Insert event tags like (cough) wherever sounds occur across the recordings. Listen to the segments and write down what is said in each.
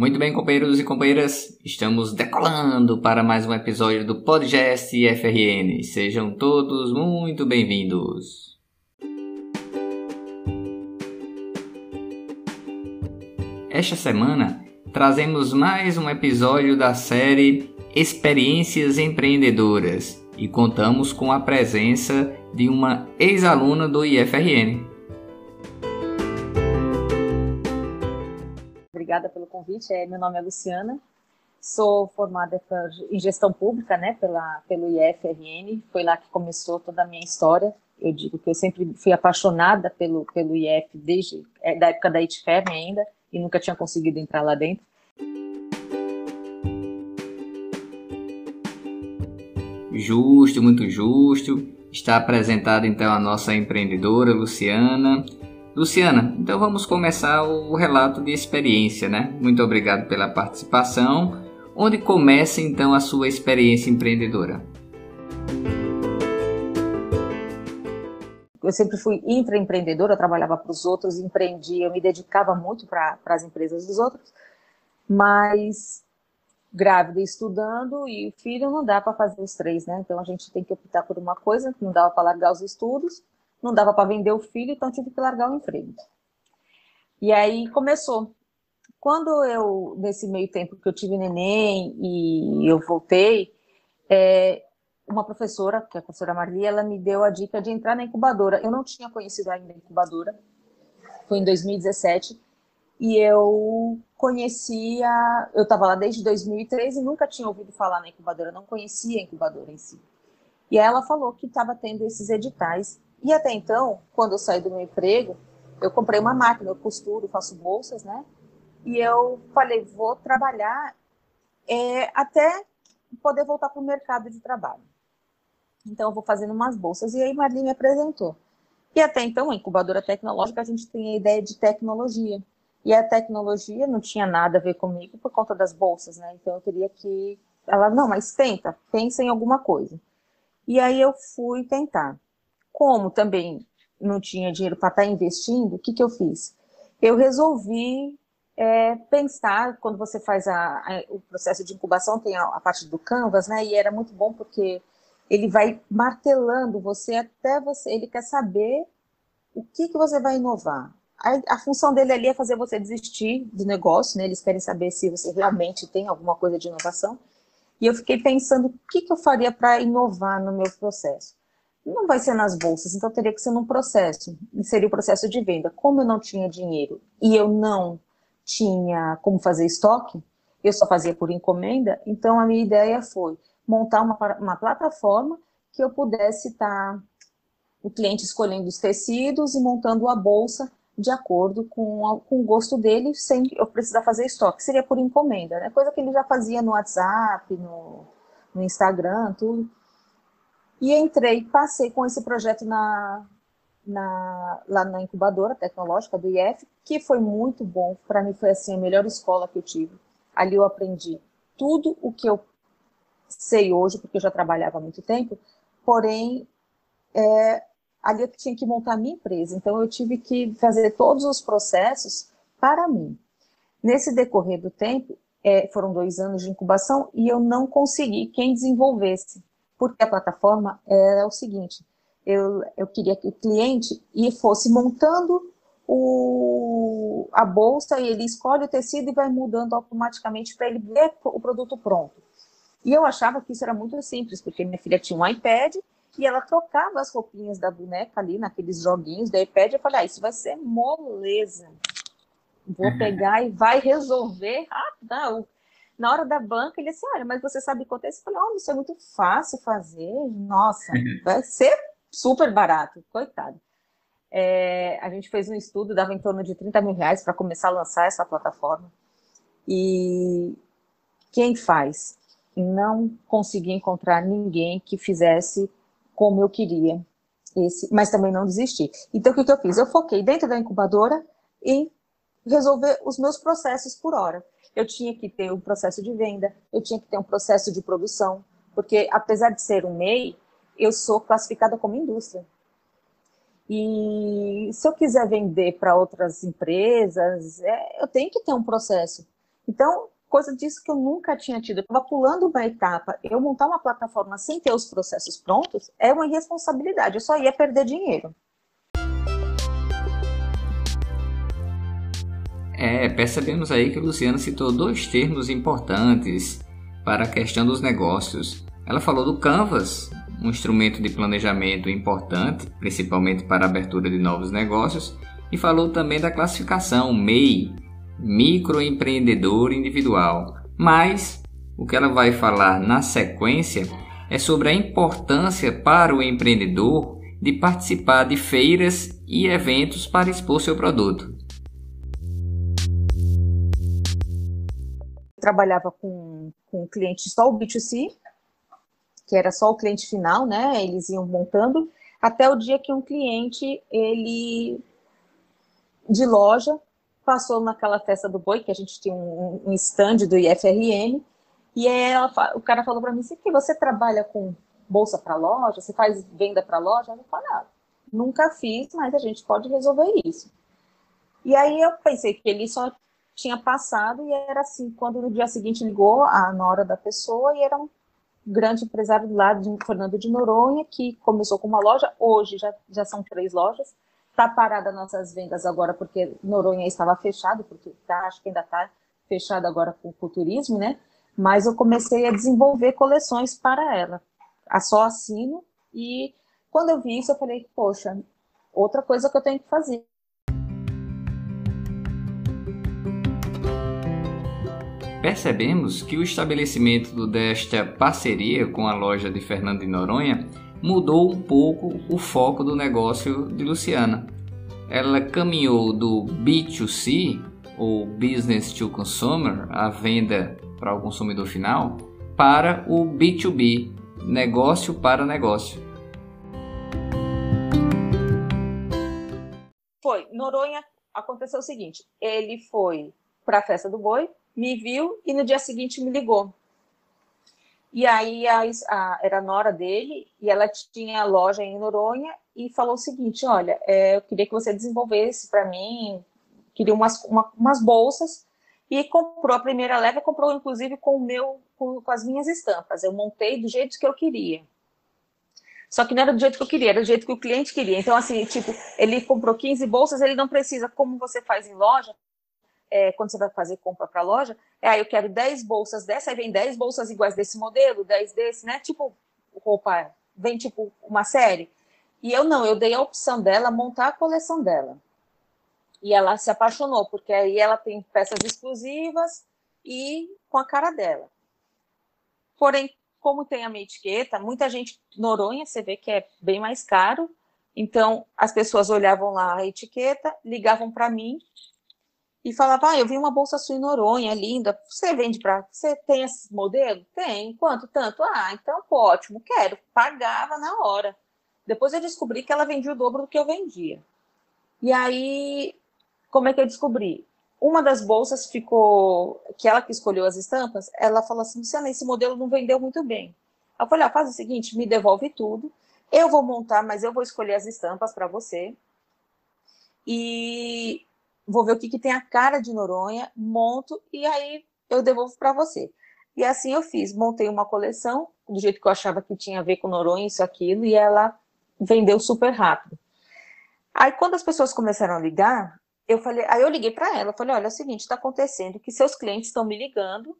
Muito bem, companheiros e companheiras, estamos decolando para mais um episódio do Podcast FRN. Sejam todos muito bem-vindos. Esta semana trazemos mais um episódio da série Experiências Empreendedoras e contamos com a presença de uma ex-aluna do IFRN. Obrigada pelo convite. É, meu nome é Luciana, sou formada em gestão pública né, pela, pelo IFRN, foi lá que começou toda a minha história. Eu digo que eu sempre fui apaixonada pelo, pelo IF desde é, da época da ITFEM ainda, e nunca tinha conseguido entrar lá dentro. Justo, muito justo. Está apresentada então a nossa empreendedora Luciana. Luciana, então vamos começar o relato de experiência, né? Muito obrigado pela participação. Onde começa então a sua experiência empreendedora? eu sempre fui intraempreendedora, eu trabalhava para os outros, empreendia, eu me dedicava muito para as empresas dos outros, mas grávida estudando e filho não dá para fazer os três, né? Então a gente tem que optar por uma coisa, não dava para largar os estudos, não dava para vender o filho, então tive que largar o emprego. E aí começou. Quando eu, nesse meio tempo que eu tive neném e eu voltei, é, uma professora, que é a professora Marli, ela me deu a dica de entrar na incubadora. Eu não tinha conhecido ainda a incubadora, foi em 2017, e eu conhecia, eu estava lá desde 2013 e nunca tinha ouvido falar na incubadora, não conhecia a incubadora em si. E ela falou que estava tendo esses editais. E até então, quando eu saí do meu emprego, eu comprei uma máquina, eu costuro, faço bolsas, né? E eu falei, vou trabalhar é, até poder voltar para o mercado de trabalho. Então, eu vou fazendo umas bolsas. E aí, Marli me apresentou. E até então, a incubadora tecnológica, a gente tem a ideia de tecnologia. E a tecnologia não tinha nada a ver comigo por conta das bolsas, né? Então, eu teria que. Ela, não, mas tenta, pensa em alguma coisa. E aí, eu fui tentar. Como também não tinha dinheiro para estar tá investindo, o que, que eu fiz? Eu resolvi é, pensar, quando você faz a, a, o processo de incubação, tem a, a parte do Canvas, né? E era muito bom porque ele vai martelando você até você, ele quer saber o que, que você vai inovar. A, a, função dele ali é fazer você desistir do negócio, né? Eles querem saber se você realmente tem alguma coisa de inovação. E eu fiquei pensando o que, que eu faria para inovar no meu processo. Não vai ser nas bolsas, então teria que ser num processo. Seria o processo de venda. Como eu não tinha dinheiro e eu não tinha como fazer estoque, eu só fazia por encomenda, então a minha ideia foi montar uma, uma plataforma que eu pudesse estar tá, o cliente escolhendo os tecidos e montando a bolsa de acordo com, a, com o gosto dele, sem eu precisar fazer estoque. Seria por encomenda, né? Coisa que ele já fazia no WhatsApp, no, no Instagram, tudo. E entrei, passei com esse projeto na, na, lá na incubadora tecnológica do IF, que foi muito bom. Para mim foi assim a melhor escola que eu tive. Ali eu aprendi tudo o que eu sei hoje, porque eu já trabalhava há muito tempo, porém, é, ali eu tinha que montar a minha empresa, então eu tive que fazer todos os processos para mim. Nesse decorrer do tempo, é, foram dois anos de incubação e eu não consegui quem desenvolvesse, porque a plataforma era o seguinte, eu, eu queria que o cliente fosse montando o, a bolsa e ele escolhe o tecido e vai mudando automaticamente para ele ver o produto pronto. E eu achava que isso era muito simples, porque minha filha tinha um iPad e ela trocava as roupinhas da boneca ali naqueles joguinhos do iPad. Eu falei, ah, isso vai ser moleza. Vou uhum. pegar e vai resolver. Ah, não. Na hora da banca, ele disse, olha, mas você sabe quanto é isso? Eu falei, oh, isso é muito fácil fazer. Nossa, uhum. vai ser super barato. Coitado. É, a gente fez um estudo, dava em torno de 30 mil reais para começar a lançar essa plataforma. E quem faz? não consegui encontrar ninguém que fizesse como eu queria, esse, mas também não desisti. Então, o que, que eu fiz? Eu foquei dentro da incubadora em resolver os meus processos por hora. Eu tinha que ter um processo de venda, eu tinha que ter um processo de produção, porque apesar de ser um MEI, eu sou classificada como indústria. E se eu quiser vender para outras empresas, é, eu tenho que ter um processo. Então, coisa disso que eu nunca tinha tido. Eu estava pulando uma etapa. Eu montar uma plataforma sem ter os processos prontos é uma irresponsabilidade. Eu só ia perder dinheiro. É, percebemos aí que Luciana citou dois termos importantes para a questão dos negócios. Ela falou do Canvas, um instrumento de planejamento importante, principalmente para a abertura de novos negócios, e falou também da classificação MEI, microempreendedor individual. Mas o que ela vai falar na sequência é sobre a importância para o empreendedor de participar de feiras e eventos para expor seu produto. Trabalhava com, com cliente só o B2C, que era só o cliente final, né? Eles iam montando, até o dia que um cliente, ele de loja, passou naquela festa do boi, que a gente tinha um, um stand do IFRN, e ela, o cara falou para mim assim, que você trabalha com bolsa para loja, você faz venda para loja? Eu falei, ah, nunca fiz, mas a gente pode resolver isso. E aí eu pensei que ele só tinha passado e era assim, quando no dia seguinte ligou a nora da pessoa e era um grande empresário lá de Fernando de Noronha, que começou com uma loja, hoje já, já são três lojas, Está parada nossas vendas agora porque Noronha estava fechado, porque tá, acho que ainda está fechado agora com o turismo, né? Mas eu comecei a desenvolver coleções para ela. A só assino e quando eu vi isso eu falei, poxa, outra coisa que eu tenho que fazer. Percebemos que o estabelecimento desta parceria com a loja de Fernando de Noronha mudou um pouco o foco do negócio de Luciana. Ela caminhou do B2C, ou Business to Consumer, a venda para o consumidor final, para o B2B, negócio para negócio. Foi. Noronha aconteceu o seguinte: ele foi para a festa do boi, me viu e no dia seguinte me ligou. E aí a, a, era a nora dele e ela tinha loja em Noronha e falou o seguinte: olha, é, eu queria que você desenvolvesse para mim, queria umas, uma, umas bolsas e comprou a primeira leva, comprou inclusive com o meu, com, com, as minhas estampas. Eu montei do jeito que eu queria. Só que não era do jeito que eu queria, era do jeito que o cliente queria. Então, assim, tipo, ele comprou 15 bolsas, ele não precisa, como você faz em loja, é, quando você vai fazer compra para a loja, é, ah, eu quero 10 bolsas dessa, aí vem 10 bolsas iguais desse modelo, 10 desse, né? Tipo, roupa, vem tipo uma série. E eu não, eu dei a opção dela montar a coleção dela. E ela se apaixonou, porque aí ela tem peças exclusivas e com a cara dela. Porém, como tem a minha etiqueta, muita gente, Noronha, você vê que é bem mais caro. Então, as pessoas olhavam lá a etiqueta, ligavam para mim e falava, ah, eu vi uma bolsa sua em Noronha, linda, você vende para, você tem esse modelo? Tem, quanto? Tanto? Ah, então, ótimo, quero. Pagava na hora. Depois eu descobri que ela vendia o dobro do que eu vendia. E aí, como é que eu descobri? Uma das bolsas ficou, que ela que escolheu as estampas, ela falou assim, Luciana, esse modelo não vendeu muito bem. Eu falei, ah, faz o seguinte, me devolve tudo, eu vou montar, mas eu vou escolher as estampas para você. E vou ver o que, que tem a cara de Noronha, monto e aí eu devolvo para você. E assim eu fiz, montei uma coleção do jeito que eu achava que tinha a ver com Noronha, isso, aquilo, e ela vendeu super rápido. Aí quando as pessoas começaram a ligar, eu falei, aí eu liguei para ela, falei, olha, é o seguinte, está acontecendo que seus clientes estão me ligando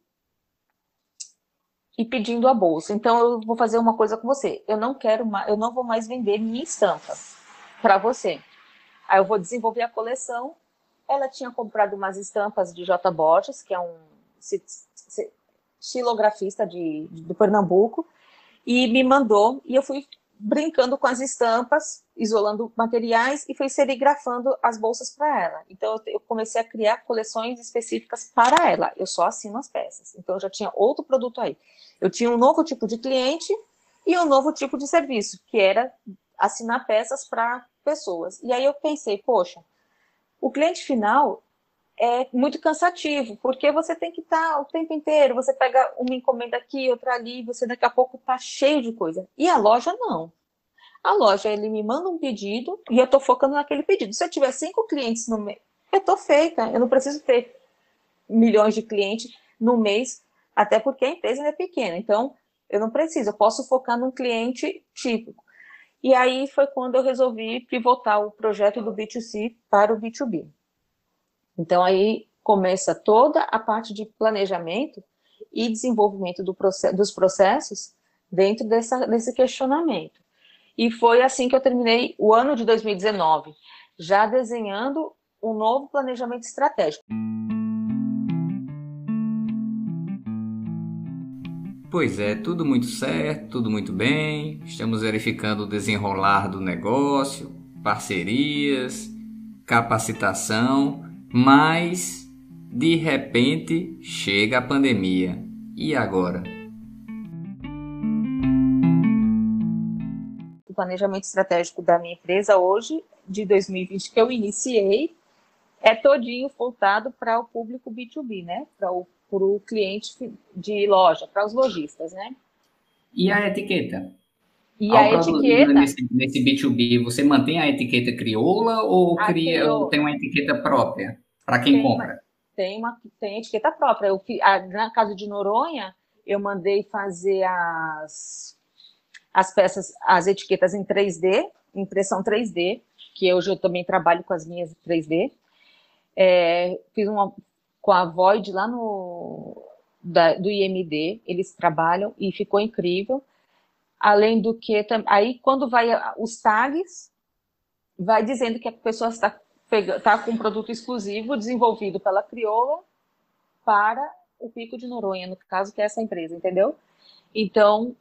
e pedindo a bolsa. Então eu vou fazer uma coisa com você. Eu não quero mais, eu não vou mais vender minha estampa para você. Aí eu vou desenvolver a coleção ela tinha comprado umas estampas de J. Borges, que é um estilografista de, de, do Pernambuco, e me mandou, e eu fui brincando com as estampas, isolando materiais e fui serigrafando as bolsas para ela. Então eu comecei a criar coleções específicas para ela. Eu só assino as peças. Então eu já tinha outro produto aí. Eu tinha um novo tipo de cliente e um novo tipo de serviço, que era assinar peças para pessoas. E aí eu pensei, poxa, o cliente final é muito cansativo, porque você tem que estar tá o tempo inteiro, você pega uma encomenda aqui, outra ali, você daqui a pouco está cheio de coisa. E a loja não. A loja, ele me manda um pedido e eu estou focando naquele pedido. Se eu tiver cinco clientes no mês, eu estou feita, eu não preciso ter milhões de clientes no mês, até porque a empresa é pequena. Então, eu não preciso, eu posso focar num cliente típico. E aí foi quando eu resolvi pivotar o projeto do B2C para o B2B. Então, aí começa toda a parte de planejamento e desenvolvimento do dos processos dentro dessa, desse questionamento. E foi assim que eu terminei o ano de 2019, já desenhando um novo planejamento estratégico. Pois é, tudo muito certo, tudo muito bem. Estamos verificando o desenrolar do negócio, parcerias, capacitação, mas de repente chega a pandemia. E agora? O planejamento estratégico da minha empresa hoje, de 2020, que eu iniciei, é todinho voltado para o público B2B, né? Para o para o cliente de loja, para os lojistas, né? E a etiqueta? E a etiqueta... Nesse, nesse, B2B, você mantém a etiqueta crioula ou cria, crioula. tem uma etiqueta própria para quem tem compra? Uma, tem, uma, tem etiqueta própria. Eu, a, na casa de Noronha, eu mandei fazer as, as peças, as etiquetas em 3D, impressão 3D, que hoje eu também trabalho com as minhas 3D. É, fiz uma, com a Void lá no da, do IMD, eles trabalham e ficou incrível. Além do que, aí quando vai os tags, vai dizendo que a pessoa está, está com um produto exclusivo desenvolvido pela Crioula para o Pico de Noronha, no caso, que é essa empresa, entendeu? Então,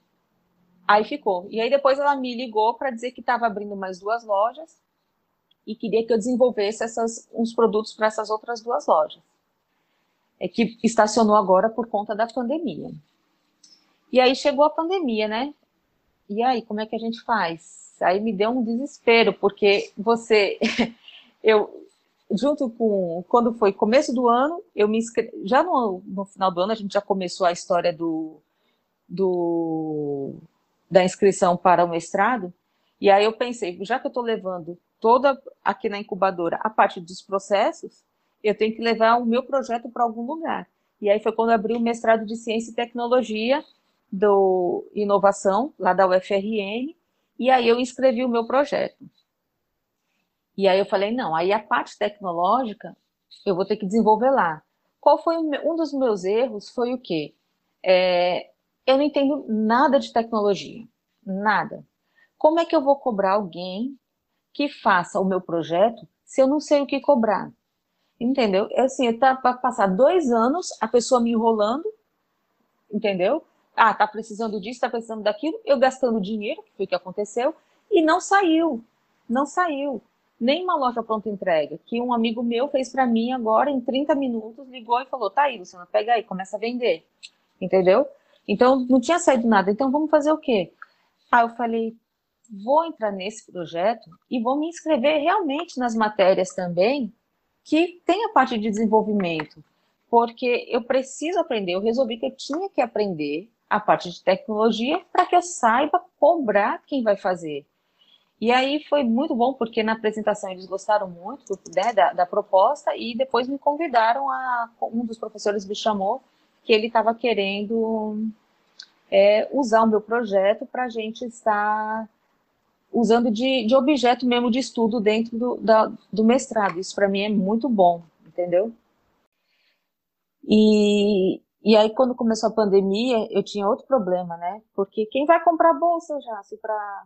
aí ficou. E aí depois ela me ligou para dizer que estava abrindo mais duas lojas e queria que eu desenvolvesse essas, uns produtos para essas outras duas lojas é que estacionou agora por conta da pandemia. E aí chegou a pandemia, né? E aí, como é que a gente faz? Aí me deu um desespero, porque você, (laughs) eu, junto com, quando foi começo do ano, eu me inscrevi, já no, no final do ano a gente já começou a história do, do, da inscrição para o mestrado, e aí eu pensei, já que eu estou levando toda aqui na incubadora a parte dos processos, eu tenho que levar o meu projeto para algum lugar. E aí foi quando abri o mestrado de Ciência e Tecnologia do Inovação, lá da UFRN, e aí eu inscrevi o meu projeto. E aí eu falei, não, aí a parte tecnológica eu vou ter que desenvolver lá. Qual foi um dos meus erros? Foi o quê? É, eu não entendo nada de tecnologia, nada. Como é que eu vou cobrar alguém que faça o meu projeto se eu não sei o que cobrar? Entendeu? É assim, tá para passar dois anos a pessoa me enrolando, entendeu? Ah, tá precisando disso, tá precisando daquilo, eu gastando dinheiro, que foi o que aconteceu, e não saiu, não saiu. Nem uma loja pronta entrega, que um amigo meu fez para mim agora em 30 minutos, ligou e falou: tá aí, Luciana, pega aí, começa a vender. Entendeu? Então não tinha saído nada. Então vamos fazer o quê? Aí eu falei: vou entrar nesse projeto e vou me inscrever realmente nas matérias também que tem a parte de desenvolvimento, porque eu preciso aprender, eu resolvi que eu tinha que aprender a parte de tecnologia para que eu saiba cobrar quem vai fazer. E aí foi muito bom, porque na apresentação eles gostaram muito né, da, da, proposta e depois me convidaram a. Um dos professores me chamou que ele estava querendo é, usar o meu projeto para a gente estar usando de, de objeto mesmo de estudo dentro do, da, do mestrado. Isso para mim é muito bom, entendeu? E, e aí, quando começou a pandemia, eu tinha outro problema, né? Porque quem vai comprar bolsa já, se para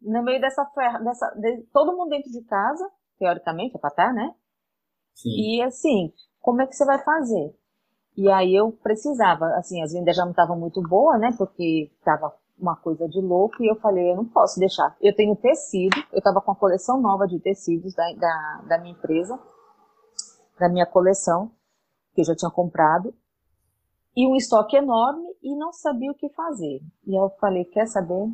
no meio dessa ferra, dessa, de, todo mundo dentro de casa, teoricamente, é para estar, tá, né? Sim. E assim, como é que você vai fazer? E aí eu precisava, assim, as vendas já não estavam muito boas, né? Porque estava uma coisa de louco e eu falei, eu não posso deixar. Eu tenho tecido, eu estava com a coleção nova de tecidos da, da, da minha empresa, da minha coleção, que eu já tinha comprado, e um estoque enorme e não sabia o que fazer. E eu falei, quer saber?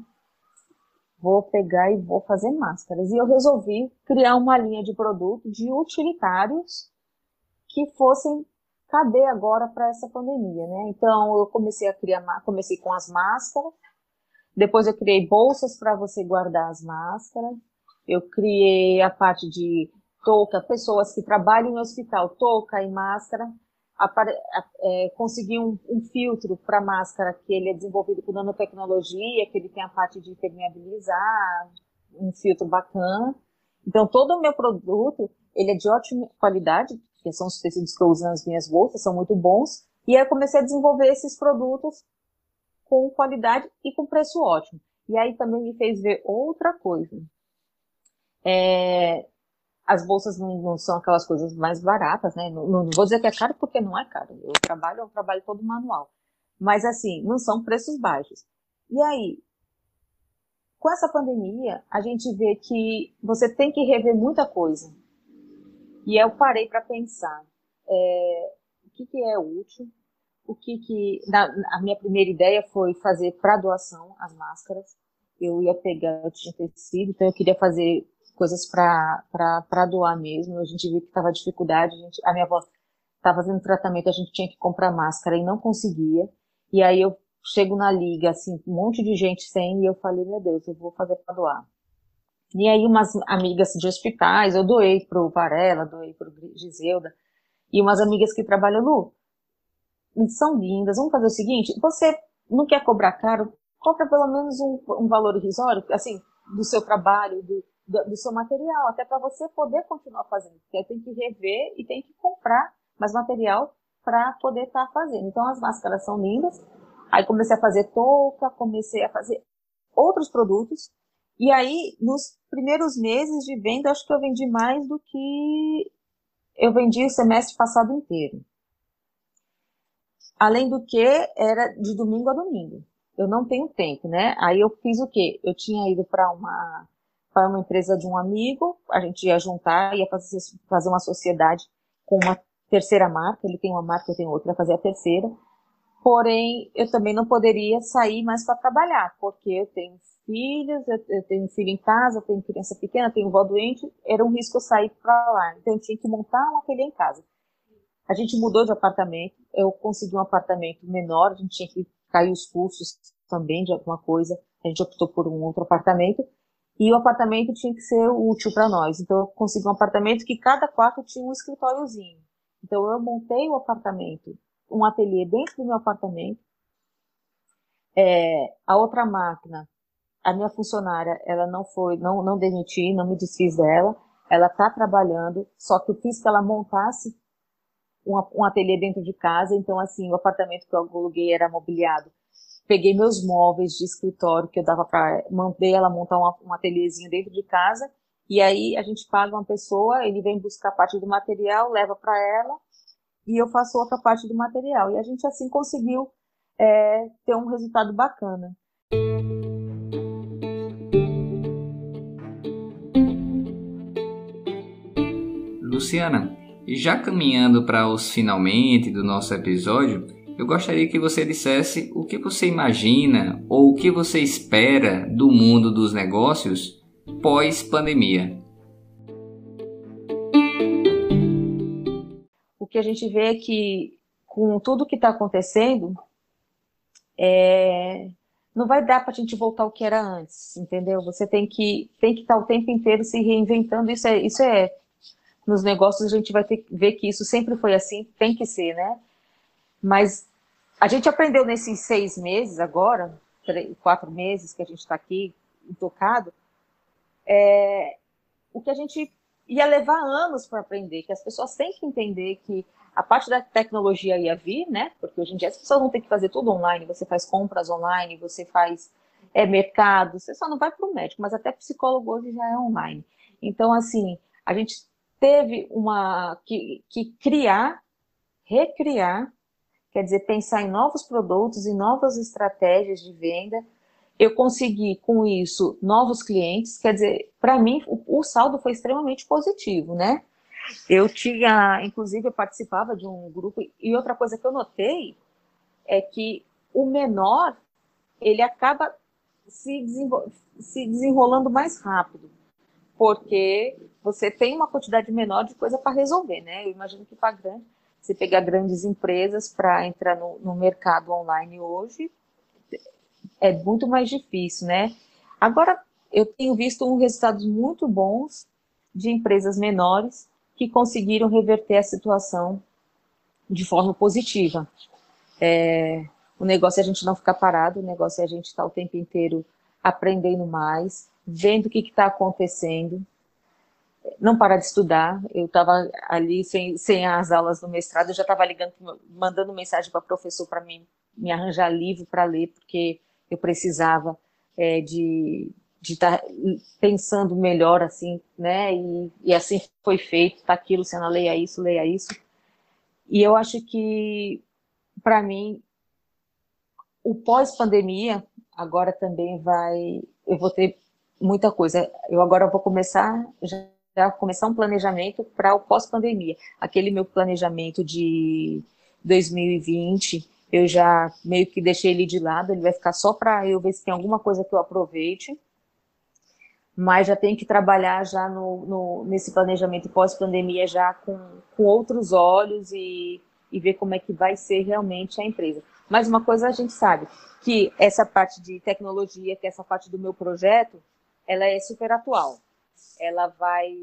Vou pegar e vou fazer máscaras. E eu resolvi criar uma linha de produto de utilitários que fossem caber agora para essa pandemia, né? Então eu comecei a criar, comecei com as máscaras, depois eu criei bolsas para você guardar as máscaras. Eu criei a parte de touca, pessoas que trabalham em hospital, touca e máscara, é, conseguir um, um filtro para máscara que ele é desenvolvido com nanotecnologia, que ele tem a parte de impermeabilizar, um filtro bacana. Então, todo o meu produto, ele é de ótima qualidade, que são os tecidos que eu uso nas minhas bolsas, são muito bons. E aí eu comecei a desenvolver esses produtos com qualidade e com preço ótimo. E aí também me fez ver outra coisa. É, as bolsas não, não, são aquelas coisas mais baratas, né? Não, não, vou dizer que é caro porque não é caro. Eu trabalho, é um trabalho todo manual. Mas assim, não são preços baixos. E aí, com essa pandemia, a gente vê que você tem que rever muita coisa. E eu parei para pensar é, o que, que é útil, o que que na, a minha primeira ideia foi fazer para doação as máscaras. Eu ia pegar, eu tinha tecido, então eu queria fazer coisas para doar mesmo. A gente viu que estava dificuldade. A, gente, a minha avó estava fazendo tratamento, a gente tinha que comprar máscara e não conseguia. E aí eu chego na liga, assim, um monte de gente sem, e eu falei, meu Deus, eu vou fazer para doar. E aí umas amigas de hospitais, eu doei pro Varela, doei pro Giseuda, e umas amigas que trabalham, Lu, são lindas, vamos fazer o seguinte, você não quer cobrar caro, compra pelo menos um, um valor irrisório, assim, do seu trabalho, do, do, do seu material, até para você poder continuar fazendo, porque tem que rever e tem que comprar mais material para poder estar tá fazendo. Então as máscaras são lindas, aí comecei a fazer touca, comecei a fazer outros produtos, e aí, nos primeiros meses de venda, acho que eu vendi mais do que eu vendi o semestre passado inteiro. Além do que, era de domingo a domingo. Eu não tenho tempo, né? Aí eu fiz o quê? Eu tinha ido para uma, para uma empresa de um amigo, a gente ia juntar, ia fazer, fazer uma sociedade com uma terceira marca, ele tem uma marca, eu tenho outra, ia fazer a terceira. Porém, eu também não poderia sair mais para trabalhar, porque eu tenho filhos, eu, eu tenho filho em casa, eu tenho criança pequena, tenho vó doente, era um risco eu sair para lá. Então eu tinha que montar um ateliê em casa. A gente mudou de apartamento, eu consegui um apartamento menor, a gente tinha que cair os custos também de alguma coisa, a gente optou por um outro apartamento, e o apartamento tinha que ser útil para nós. Então eu consegui um apartamento que cada quarto tinha um escritóriozinho. Então eu montei o apartamento, um ateliê dentro do meu apartamento. É, a outra máquina a minha funcionária, ela não foi, não, não demiti, não me desfiz dela, ela está trabalhando, só que eu fiz que ela montasse um, ateliê dentro de casa, então assim, o apartamento que eu aluguei era mobiliado. Peguei meus móveis de escritório que eu dava para, mandei ela montar uma, um ateliêzinho dentro de casa, e aí a gente paga uma pessoa, ele vem buscar parte do material, leva para ela, e eu faço outra parte do material. E a gente assim conseguiu é, ter um resultado bacana. Luciana, e já caminhando para os finalmente do nosso episódio, eu gostaria que você dissesse o que você imagina ou o que você espera do mundo dos negócios pós-pandemia. O que a gente vê é que, com tudo que está acontecendo, é... não vai dar para a gente voltar ao que era antes, entendeu? Você tem que tem que estar tá o tempo inteiro se reinventando. Isso é, isso é nos negócios a gente vai ter ver que isso sempre foi assim, tem que ser, né? Mas a gente aprendeu nesses seis meses agora, três, quatro meses que a gente está aqui tocado, é, o que a gente ia levar anos para aprender, que as pessoas têm que entender que a parte da tecnologia ia vir, né? Porque hoje em dia as pessoas vão ter que fazer tudo online, você faz compras online, você faz é, mercado, você só não vai para o médico, mas até psicólogo hoje já é online. Então, assim, a gente teve uma que, que criar, recriar, quer dizer, pensar em novos produtos e novas estratégias de venda. Eu consegui com isso novos clientes, quer dizer, para mim o, o, saldo foi extremamente positivo, né? Eu tinha, inclusive, eu participava de um grupo e outra coisa que eu notei é que o menor ele acaba se, desenvol se desenrolando mais rápido porque você tem uma quantidade menor de coisa para resolver, né? Eu imagino que para grande, você pegar grandes empresas para entrar no, no mercado online hoje é muito mais difícil, né? Agora eu tenho visto um resultados muito bons de empresas menores que conseguiram reverter a situação de forma positiva. É, o negócio é a gente não ficar parado, o negócio é a gente estar o tempo inteiro aprendendo mais, vendo o que está acontecendo, não parar de estudar. Eu estava ali sem, sem as aulas do mestrado, eu já estava ligando, mandando mensagem para o professor para me, me arranjar livro para ler, porque eu precisava é, de estar tá pensando melhor assim, né? E, e assim foi feito. Tá aqui, Luciana, leia isso, leia isso. E eu acho que para mim o pós-pandemia agora também vai, eu vou ter muita coisa. Eu agora vou começar já, já começar um planejamento para o pós-pandemia. Aquele meu planejamento de 2020 eu já meio que deixei ele de lado, ele vai ficar só para eu ver se tem alguma coisa que eu aproveite, mas já tem que trabalhar já no, no nesse planejamento pós-pandemia já com, com outros olhos e, e ver como é que vai ser realmente a empresa. Mas uma coisa a gente sabe, que essa parte de tecnologia, que essa parte do meu projeto, ela é super atual. Ela vai,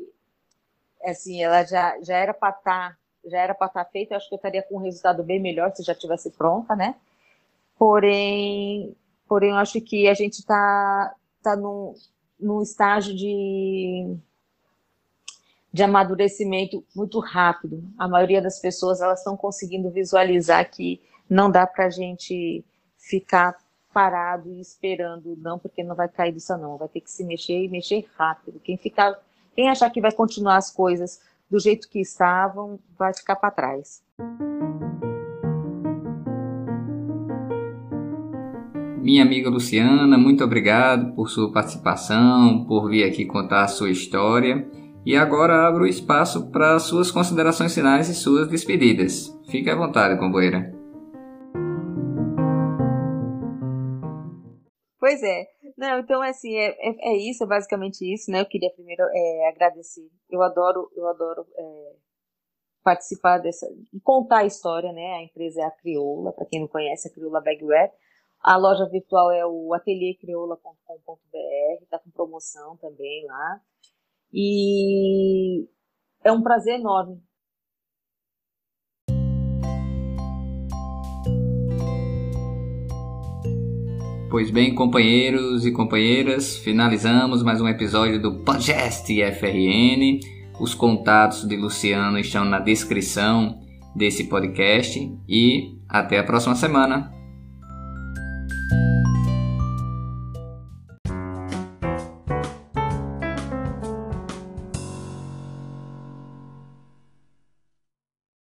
assim, ela já, já era para estar tá já era para estar tá feita, eu acho que eu estaria com um resultado bem melhor se já tivesse pronta, né? Porém, porém eu acho que a gente está tá num, num estágio de, de amadurecimento muito rápido. A maioria das pessoas elas estão conseguindo visualizar que não dá para a gente ficar parado e esperando, não, porque não vai cair disso não, vai ter que se mexer e mexer rápido. Quem ficar, quem achar que vai continuar as coisas do jeito que estavam, vai ficar para trás. Minha amiga Luciana, muito obrigado por sua participação, por vir aqui contar a sua história. E agora abro o espaço para suas considerações finais e suas despedidas. Fique à vontade, companheira. Pois é. Não, então assim, é, é, é, isso, é basicamente isso, né? Eu queria primeiro é, agradecer. Eu adoro, eu adoro é, participar dessa, contar a história, né? A empresa é a Crioula, para quem não conhece, a Crioula Bagwear. A loja virtual é o ateliercrioula.com.br, tá com promoção também lá. E é um prazer enorme Pois bem, companheiros e companheiras, finalizamos mais um episódio do Podcast FRN. Os contatos de Luciano estão na descrição desse podcast e até a próxima semana.